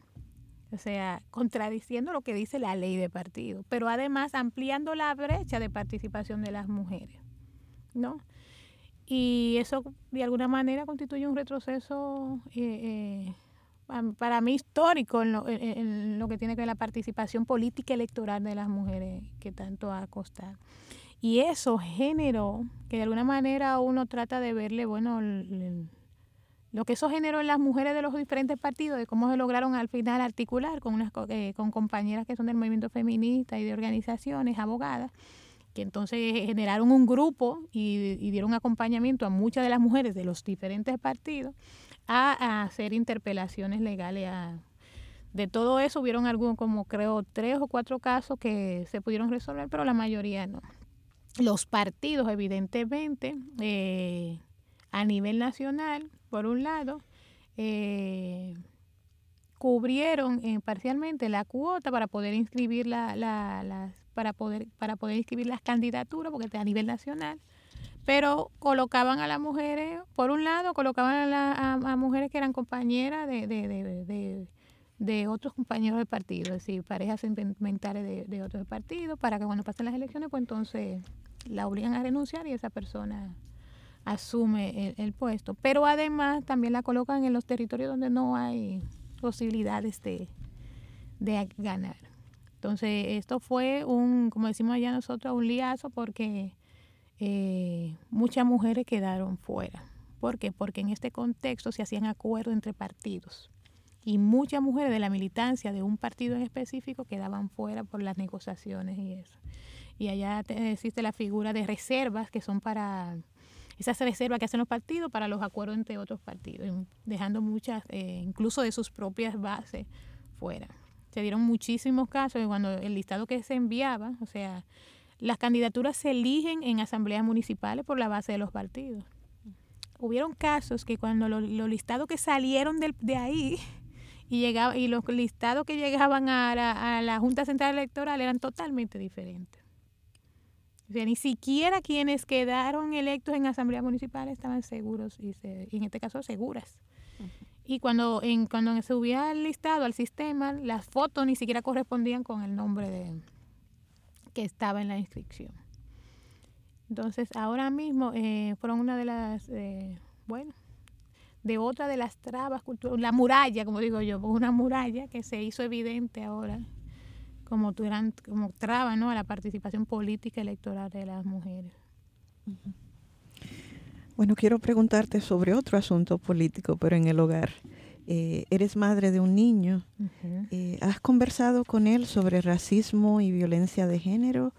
O sea, contradiciendo lo que dice la ley de partido, pero además ampliando la brecha de participación de las mujeres. ¿no? Y eso de alguna manera constituye un retroceso eh, eh, para mí histórico en lo, que tiene que ver la participación política electoral de las mujeres que tanto ha costado. Y eso generó que de alguna manera uno trata de verle, bueno, lo que eso generó en las mujeres de los diferentes partidos, de cómo se lograron al final articular con, unas, eh, con compañeras que son del movimiento feminista y de organizaciones, abogadas, que entonces generaron un grupo y, dieron acompañamiento a muchas de las mujeres de los diferentes partidos a, hacer interpelaciones legales. de todo eso hubieron algunos, como creo, tres o cuatro casos que se pudieron resolver, pero la mayoría no. Los partidos, evidentemente, eh, a nivel nacional, por un lado, eh, cubrieron eh, parcialmente la cuota para poder inscribir la, las para poder, para poder inscribir las candidaturas, porque a nivel nacional, pero colocaban a las mujeres, por un lado, colocaban a, a, mujeres que eran compañeras de, de, de, de, otros compañeros del partido, es decir, parejas sentimentales de, de otros partidos, para que cuando pasen las elecciones, pues entonces la obligan a renunciar y esa persona asume el, puesto. Pero además también la colocan en los territorios donde no hay posibilidades de, de ganar. Entonces, esto fue un, como decimos allá nosotros, un liazo porque eh, muchas mujeres quedaron fuera. ¿Por qué? Porque en este contexto se hacían acuerdos entre partidos y muchas mujeres de la militancia de un partido en específico quedaban fuera por las negociaciones y eso. Y allá existe la figura de reservas que son para esas reservas que hacen los partidos para los acuerdos entre otros partidos, dejando muchas, eh, incluso de sus propias bases, fuera se dieron muchísimos casos de cuando el listado que se enviaba, o sea, las candidaturas se eligen en asambleas municipales por la base de los partidos. Hubieron casos que cuando los, listados que salieron de, ahí y llegaba y los listados que llegaban a la Junta Central Electoral eran totalmente diferentes. O sea, ni siquiera quienes quedaron electos en asamblea municipal estaban seguros y, se, y en este caso seguras. Y cuando en cuando se el listado al sistema, las fotos ni siquiera correspondían con el nombre de que estaba en la inscripción. Entonces, ahora mismo eh, fueron una de las, eh, bueno, de otra de las trabas culturales, la muralla, como digo yo, una muralla que se hizo evidente ahora como, gran, como traba ¿no? a la participación política electoral de las mujeres. Bueno, quiero preguntarte sobre otro asunto político, pero en el hogar. Eh, eres madre de un niño. eh, ¿Has conversado con él sobre racismo y violencia de género?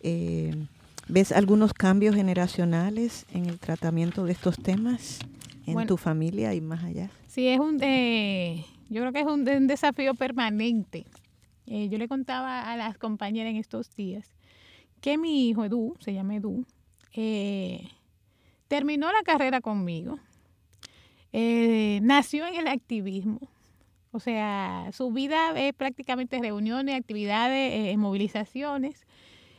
Eh, ¿Ves algunos cambios generacionales en el tratamiento de estos temas en Bueno. tu familia y más allá? Sí, es un, yo creo que es un, un desafío permanente. Eh, yo le contaba a las compañeras en estos días que mi hijo Edu, se llama Edu, eh, terminó la carrera conmigo, eh, nació en el activismo, o sea, su vida es prácticamente reuniones, actividades, eh, movilizaciones,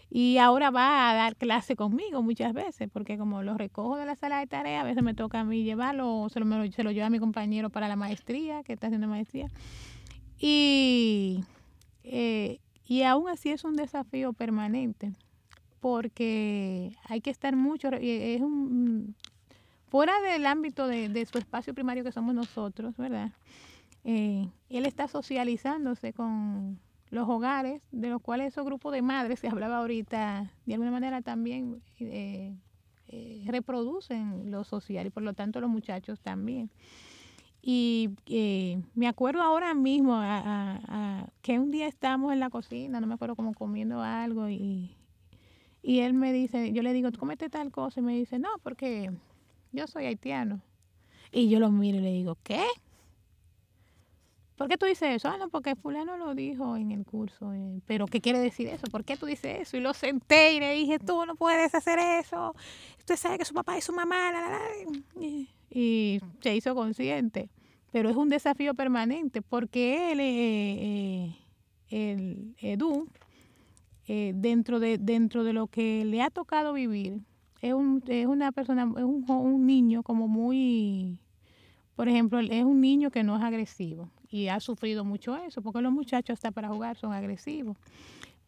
y ahora va a dar clase conmigo muchas veces, porque como lo recojo de la sala de tarea, a veces me toca a mí llevarlo, o se lo, se lo lleva a mi compañero para la maestría, que está haciendo maestría. Y, eh, y aún así es un desafío permanente, porque hay que estar mucho, es un, fuera del ámbito de, de su espacio primario que somos nosotros, ¿verdad? Eh, él está socializándose con los hogares, de los cuales esos grupos de madres que hablaba ahorita, de alguna manera también eh, eh, reproducen lo social y por lo tanto los muchachos también. Y eh, me acuerdo ahora mismo a- a- a- que un día estábamos en la cocina, no me acuerdo como comiendo algo y, y él me dice, yo le digo, ¿tú comete tal cosa? Y me dice, no, porque yo soy haitiano. Y yo lo miro y le digo, ¿qué? ¿Por qué tú dices eso? Ah, no, porque fulano lo dijo en el curso. eh, Pero, ¿qué quiere decir eso? ¿Por qué tú dices eso? Y lo senté y le dije, tú no puedes hacer eso. Usted sabe que su papá y su mamá. la, la, la". Y, se hizo consciente. Pero es un desafío permanente porque él, eh, eh, el Edu, eh, dentro, de, dentro de lo que le ha tocado vivir, es, un, es una persona, es un, un niño como muy, por ejemplo, es un niño que no es agresivo y ha sufrido mucho eso, porque los muchachos hasta para jugar son agresivos.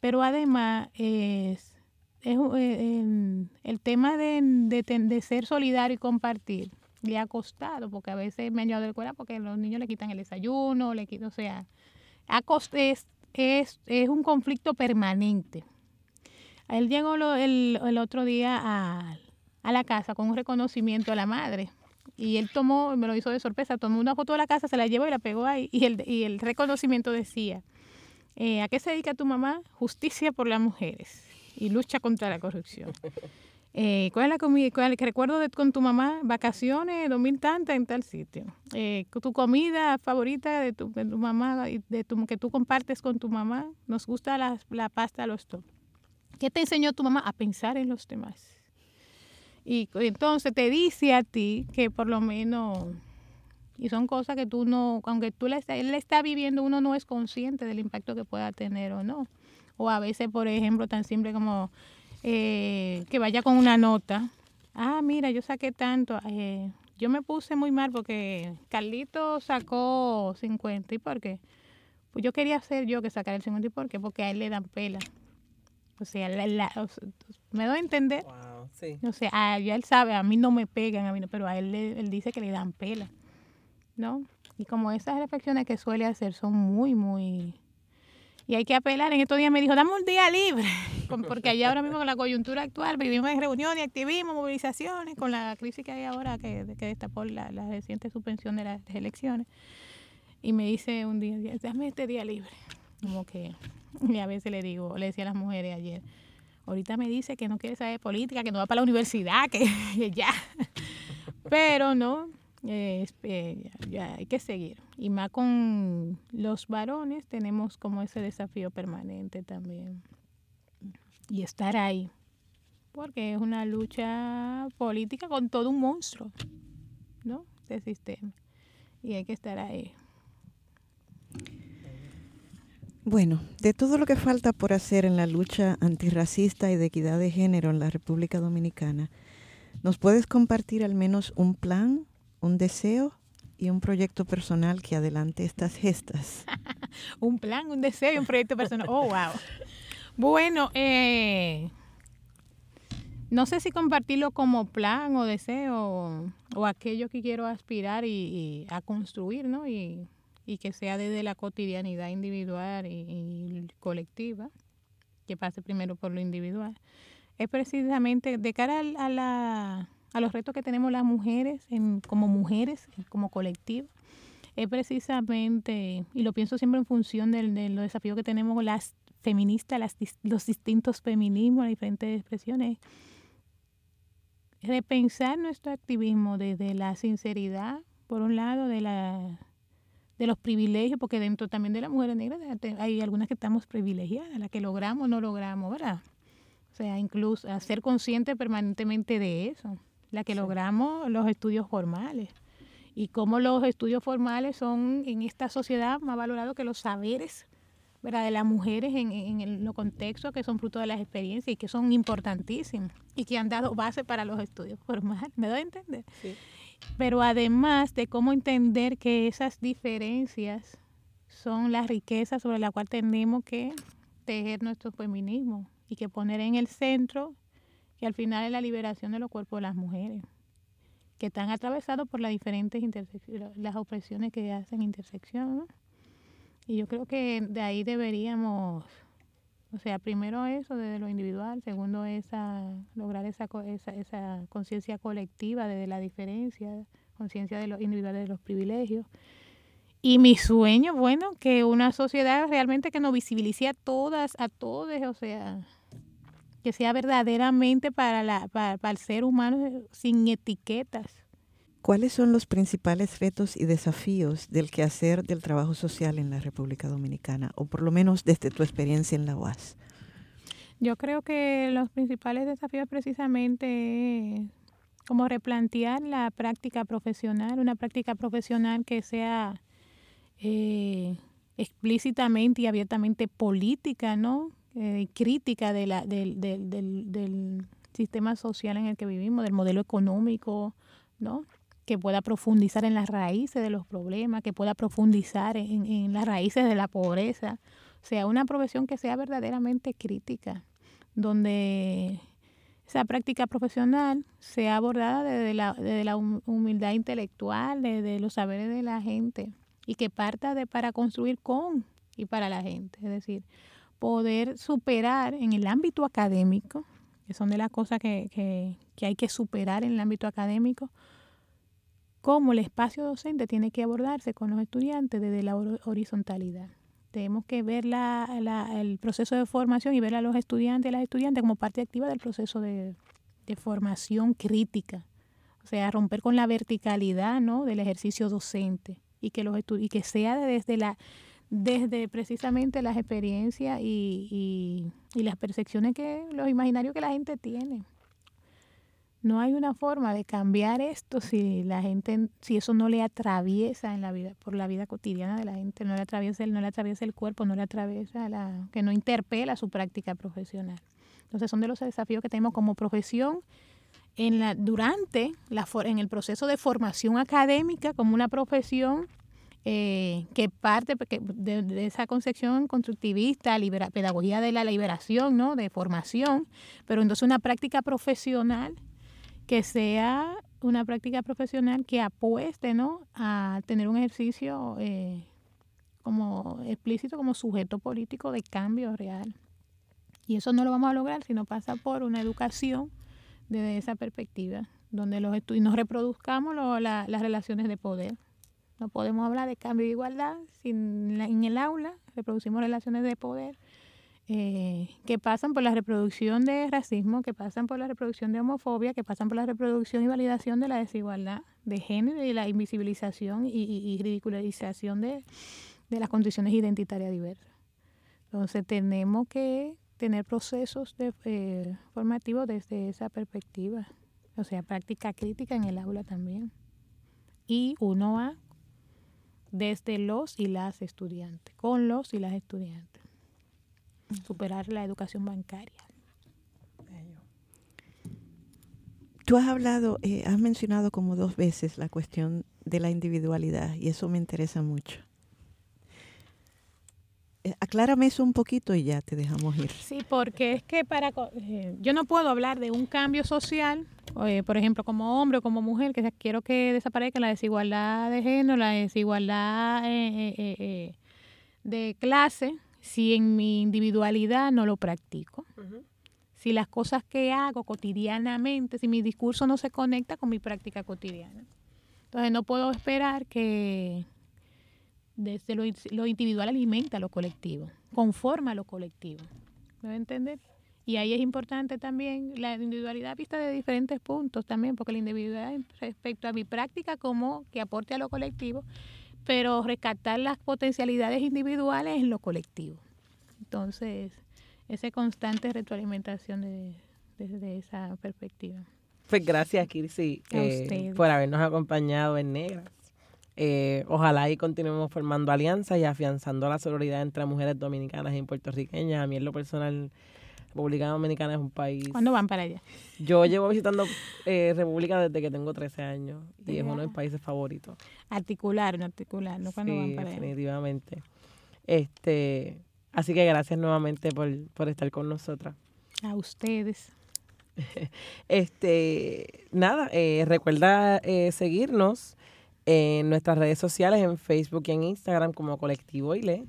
Pero además es, es eh, el, tema de, de, ser solidario y compartir le ha costado, porque a veces me han llevado de la escuela porque los niños le quitan el desayuno, le quitan, o sea, ha cost- es, es, es un conflicto permanente. Él llegó el, el otro día a, a la casa con un reconocimiento a la madre. Y él tomó, me lo hizo de sorpresa, tomó una foto de la casa, se la llevó y la pegó ahí. Y el, y el reconocimiento decía, eh, ¿a qué se dedica tu mamá? Justicia por las mujeres y lucha contra la corrupción. Eh, ¿Cuál es la comida? ¿Cuál, que recuerdo de, con tu mamá? Vacaciones, dos mil tantas en tal sitio. Eh, tu comida favorita de tu, de tu mamá, y de tu, que tú compartes con tu mamá. Nos gusta la, la pasta los top. ¿Qué te enseñó tu mamá? A pensar en los demás. Y entonces te dice a ti que por lo menos, y son cosas que tú no, aunque tú está, él le está viviendo, uno no es consciente del impacto que pueda tener o no. O a veces, por ejemplo, tan simple como eh, que vaya con una nota. Ah, mira, yo saqué tanto. eh, yo me puse muy mal porque Carlito sacó 50. ¿Y por qué? Pues yo quería ser yo que sacara el 50. ¿Y por qué? Porque a él le dan pela. O sea, la- la- o sea, me doy a entender. Wow, sí. O sea, a- ya él sabe, a mí no me pegan, a mí no, pero a él, le- él dice que le dan pela, ¿no? Y como esas reflexiones que suele hacer son muy, muy... Y hay que apelar. En estos días me dijo, dame un día libre, porque allá ahora mismo con la coyuntura actual vivimos en reuniones, activismo, movilizaciones, con la crisis que hay ahora que, que destapó la, la reciente suspensión de las elecciones. Y me dice un día, dame este día libre. Como que, y a veces le digo, le decía a las mujeres ayer, ahorita me dice que no quiere saber política, que no va para la universidad, que, ya. Pero no, eh, hay que seguir. Y más con los varones tenemos como ese desafío permanente también. Y estar ahí. Porque es una lucha política con todo un monstruo, ¿no? De sistema. Y hay que estar ahí. Bueno, de todo lo que falta por hacer en la lucha antirracista y de equidad de género en la República Dominicana, ¿nos puedes compartir al menos un plan, un deseo y un proyecto personal que adelante estas gestas? un plan, un deseo y un proyecto personal. Oh, wow. Bueno, eh, no sé si compartirlo como plan o deseo o, aquello que quiero aspirar y, a construir, ¿no? Y, que sea desde la cotidianidad individual y, colectiva, que pase primero por lo individual. Es precisamente de cara a, la, a los retos que tenemos las mujeres como mujeres, como colectivo, es precisamente, y lo pienso siempre en función de, de los desafíos que tenemos las feministas, las, los distintos feminismos, las diferentes expresiones, repensar nuestro activismo desde la sinceridad, por un lado, de la de los privilegios, porque dentro también de las mujeres negras hay algunas que estamos privilegiadas, las que logramos, no logramos, ¿verdad? O sea, incluso ser consciente permanentemente de eso, la que logramos los estudios formales y cómo los estudios formales son en esta sociedad más valorados que los saberes de las mujeres en, en, los contextos que son fruto de las experiencias y que son importantísimos y que han dado base para los estudios formales. ¿Me doy a entender? Sí. Pero además de cómo entender que esas diferencias son la riqueza sobre la cual tenemos que tejer nuestro feminismo y que poner en el centro que al final es la liberación de los cuerpos de las mujeres que están atravesados por las diferentes las opresiones que hacen intersección. Y yo creo que de ahí deberíamos, o sea, primero eso desde lo individual, segundo esa, lograr esa, esa, esa conciencia colectiva desde la diferencia, conciencia de los individuales de los privilegios. Y mi sueño, bueno, que una sociedad realmente que nos visibilice a todas, a todos, o sea, que sea verdaderamente para, la, para el ser humano sin etiquetas ¿Cuáles son los principales retos y desafíos del quehacer del trabajo social en la República Dominicana, o por lo menos desde tu experiencia en la UAS? Yo creo que los principales desafíos precisamente como replantear la práctica profesional, una práctica profesional que sea eh, explícitamente y abiertamente política, ¿no? Eh, crítica de la, del, del, del, del sistema social en el que vivimos, del modelo económico, ¿no? Que pueda profundizar en las raíces de los problemas, que pueda profundizar en, las raíces de la pobreza. O sea, una profesión que sea verdaderamente crítica, donde esa práctica profesional sea abordada desde la, desde la humildad intelectual, desde los saberes de la gente y que parta de para construir con y para la gente. Es decir, poder superar en el ámbito académico, que son de las cosas que, que hay que superar en el ámbito académico, cómo el espacio docente tiene que abordarse con los estudiantes desde la horizontalidad. Tenemos que ver el proceso de formación y ver a los estudiantes y las estudiantes como parte activa del proceso de, formación crítica. O sea, romper con la verticalidad ¿no? del ejercicio docente y que, los y que sea desde la desde precisamente las experiencias y, y las percepciones que los imaginarios que la gente tiene. No hay una forma de cambiar esto si la gente, si eso no le atraviesa en la vida, por la vida cotidiana de la gente, no le atraviesa el, no le atraviesa el cuerpo, no le atraviesa la, que no interpela su práctica profesional. Entonces son de los desafíos que tenemos como profesión en la, durante la, en el proceso de formación académica como una profesión eh, que parte de, de, esa concepción constructivista, libera, pedagogía de la liberación, ¿no? de formación, pero entonces una práctica profesional que sea una práctica profesional que apueste ¿no? a tener un ejercicio eh, como explícito como sujeto político de cambio real. Y eso no lo vamos a lograr si no pasa por una educación desde esa perspectiva, donde los nos reproduzcamos las relaciones de poder. No podemos hablar de cambio de igualdad si en el aula reproducimos relaciones de poder eh, que pasan por la reproducción de racismo, que pasan por la reproducción de homofobia, que pasan por la reproducción y validación de la desigualdad de género y la invisibilización y, ridicularización de, las condiciones identitarias diversas. Entonces tenemos que tener procesos eh, formativos desde esa perspectiva, o sea, práctica crítica en el aula también. Y uno a desde los y las estudiantes, con los y las estudiantes. Superar la educación bancaria. Tú has hablado, eh, has mencionado como dos veces la cuestión de la individualidad y eso me interesa mucho. Eh, aclárame eso un poquito y ya te dejamos ir. Sí, porque es que para eh, yo no puedo hablar de un cambio social, por ejemplo, como hombre o como mujer, que quiero que desaparezca la desigualdad de género, la desigualdad de clase, si en mi individualidad no lo practico si las cosas que hago cotidianamente, si mi discurso no se conecta con mi práctica cotidiana. Entonces no puedo esperar que desde lo, individual alimenta lo colectivo, conforma lo colectivo. ¿Me va a entender? Y ahí es importante también la individualidad vista de diferentes puntos también, porque la individualidad respecto a mi práctica como que aporte a lo colectivo, pero rescatar las potencialidades individuales en lo colectivo. Entonces, esa constante retroalimentación desde esa perspectiva. Pues gracias, Kirsi, eh, por habernos acompañado en Negras. Eh, ojalá y continuemos formando alianzas y afianzando la solidaridad entre mujeres dominicanas y puertorriqueñas. A mí en lo personal, República Dominicana es un país... ¿Cuándo van para allá? Yo llevo visitando eh, República desde que tengo 13 años y es uno de mis países favoritos. Articular, no articular, no cuando van para allá. definitivamente. Este, Así que gracias nuevamente por, estar con nosotras. A ustedes. Este, nada, eh, recuerda eh, seguirnos en nuestras redes sociales, en Facebook y en Instagram como Colectivo ILE.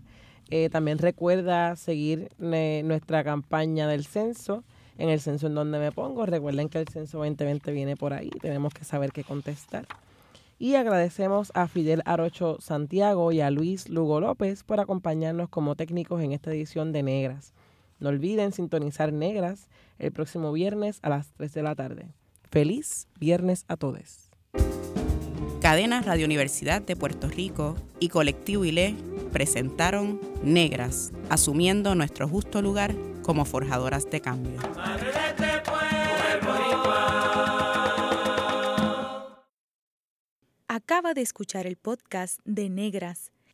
Eh, también recuerda seguir nuestra campaña del censo, en el censo en donde me pongo. Recuerden que el censo 2020 viene por ahí, tenemos que saber qué contestar. Y agradecemos a Fidel Arocho Santiago y a Luis Lugo López por acompañarnos como técnicos en esta edición de Negras. No olviden sintonizar Negras el próximo viernes a las 3 de la tarde. Feliz viernes a todos. Cadena Radio Universidad de Puerto Rico y Colectivo ILE presentaron Negras, asumiendo nuestro justo lugar como forjadoras de cambio. Acaba de escuchar el podcast de Negras.